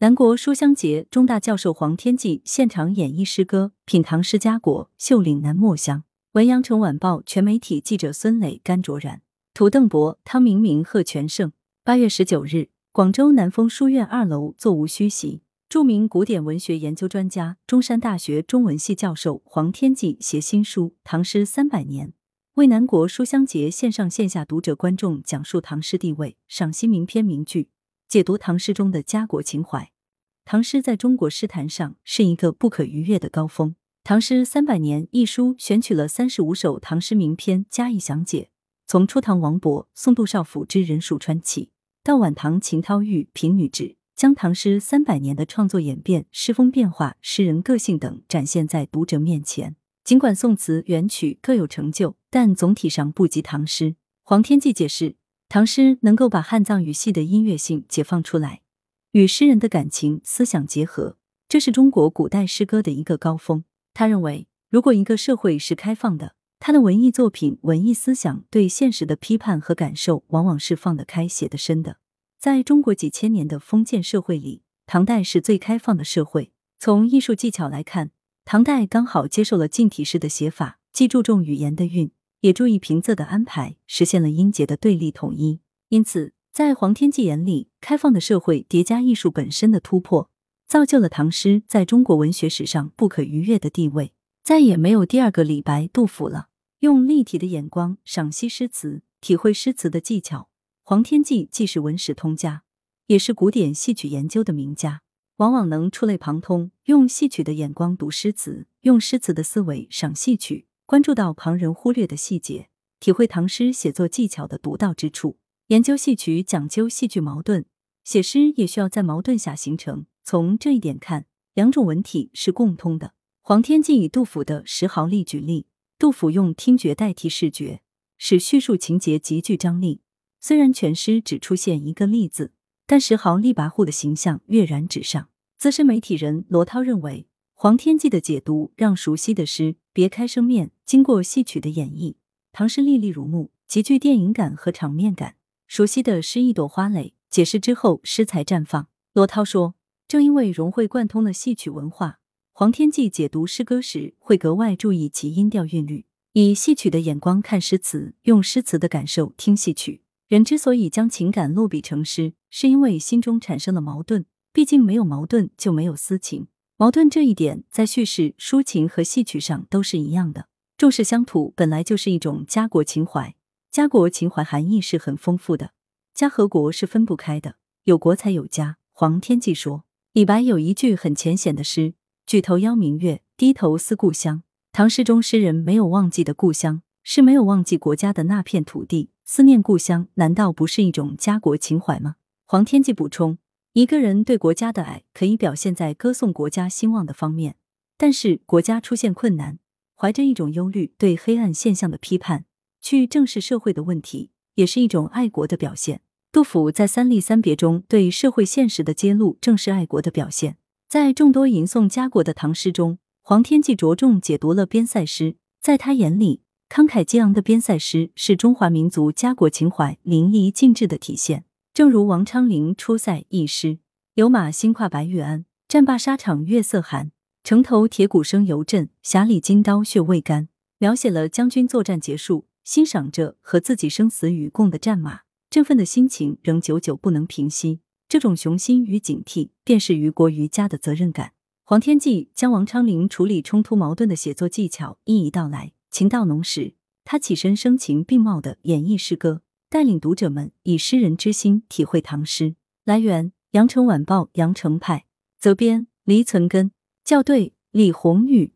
南国书香节，中大教授黄天骥现场演绎诗歌，品唐诗佳果，秀岭南墨香。文阳城晚报全媒体记者孙磊、甘卓然，图邓博、汤明明、贺全胜。八月十九日，广州南丰书院二楼座无虚席，著名古典文学研究专家、中山大学中文系教授黄天骥携新书《唐诗三百年》，为南国书香节线上线下读者观众讲述唐诗地位，赏析名篇名句。解读唐诗中的家国情怀，唐诗在中国诗坛上是一个不可逾越的高峰。《唐诗三百年》一书选取了三十五首唐诗名篇加以详解，从初唐王勃、宋杜少府之人蜀川起，到晚唐秦涛玉、平女志，将唐诗三百年的创作演变、诗风变化、诗人个性等展现在读者面前。尽管宋词、元曲各有成就，但总体上不及唐诗。黄天骥解释。唐诗能够把汉藏语系的音乐性解放出来，与诗人的感情思想结合，这是中国古代诗歌的一个高峰。他认为，如果一个社会是开放的，他的文艺作品、文艺思想对现实的批判和感受，往往是放得开、写得深的。在中国几千年的封建社会里，唐代是最开放的社会。从艺术技巧来看，唐代刚好接受了近体式的写法，既注重语言的韵。也注意平仄的安排，实现了音节的对立统一。因此，在黄天骥眼里，开放的社会叠加艺术本身的突破，造就了唐诗在中国文学史上不可逾越的地位。再也没有第二个李白、杜甫了。用立体的眼光赏析诗词，体会诗词的技巧。黄天骥既是文史通家，也是古典戏曲研究的名家，往往能触类旁通，用戏曲的眼光读诗词，用诗词的思维赏戏曲。关注到旁人忽略的细节，体会唐诗写作技巧的独到之处。研究戏曲讲究戏剧矛盾，写诗也需要在矛盾下形成。从这一点看，两种文体是共通的。黄天骥以杜甫的《石壕吏》举例，杜甫用听觉代替视觉，使叙述情节极具张力。虽然全诗只出现一个“吏”字，但石壕吏跋扈的形象跃然纸上。资深媒体人罗涛认为。黄天骥的解读让熟悉的诗别开生面，经过戏曲的演绎，唐诗历历如目，极具电影感和场面感。熟悉的诗一朵花蕾，解释之后诗才绽放。罗涛说，正因为融会贯通了戏曲文化，黄天骥解读诗歌时会格外注意其音调韵律，以戏曲的眼光看诗词，用诗词的感受听戏曲。人之所以将情感落笔成诗，是因为心中产生了矛盾，毕竟没有矛盾就没有私情。矛盾这一点，在叙事、抒情和戏曲上都是一样的。重视乡土本来就是一种家国情怀，家国情怀含义是很丰富的。家和国是分不开的，有国才有家。黄天骥说，李白有一句很浅显的诗：“举头邀明月，低头思故乡。”唐诗中诗人没有忘记的故乡，是没有忘记国家的那片土地。思念故乡，难道不是一种家国情怀吗？黄天骥补充。一个人对国家的爱可以表现在歌颂国家兴旺的方面，但是国家出现困难，怀着一种忧虑对黑暗现象的批判，去正视社会的问题，也是一种爱国的表现。杜甫在《三吏三别》中对社会现实的揭露，正是爱国的表现。在众多吟诵家国的唐诗中，黄天骥着重解读了边塞诗。在他眼里，慷慨激昂的边塞诗是中华民族家国情怀淋漓尽致的体现。正如王昌龄出塞一诗：“有马新跨白玉鞍，战罢沙场月色寒。城头铁鼓声犹震，匣里金刀血未干。”描写了将军作战结束，欣赏着和自己生死与共的战马，振奋的心情仍久久不能平息。这种雄心与警惕，便是于国于家的责任感。黄天骥将王昌龄处理冲突矛盾的写作技巧一一道来，情到浓时，他起身声情并茂的演绎诗歌。带领读者们以诗人之心体会唐诗。来源：羊城晚报羊城派，责编：黎存根，校对：李红宇。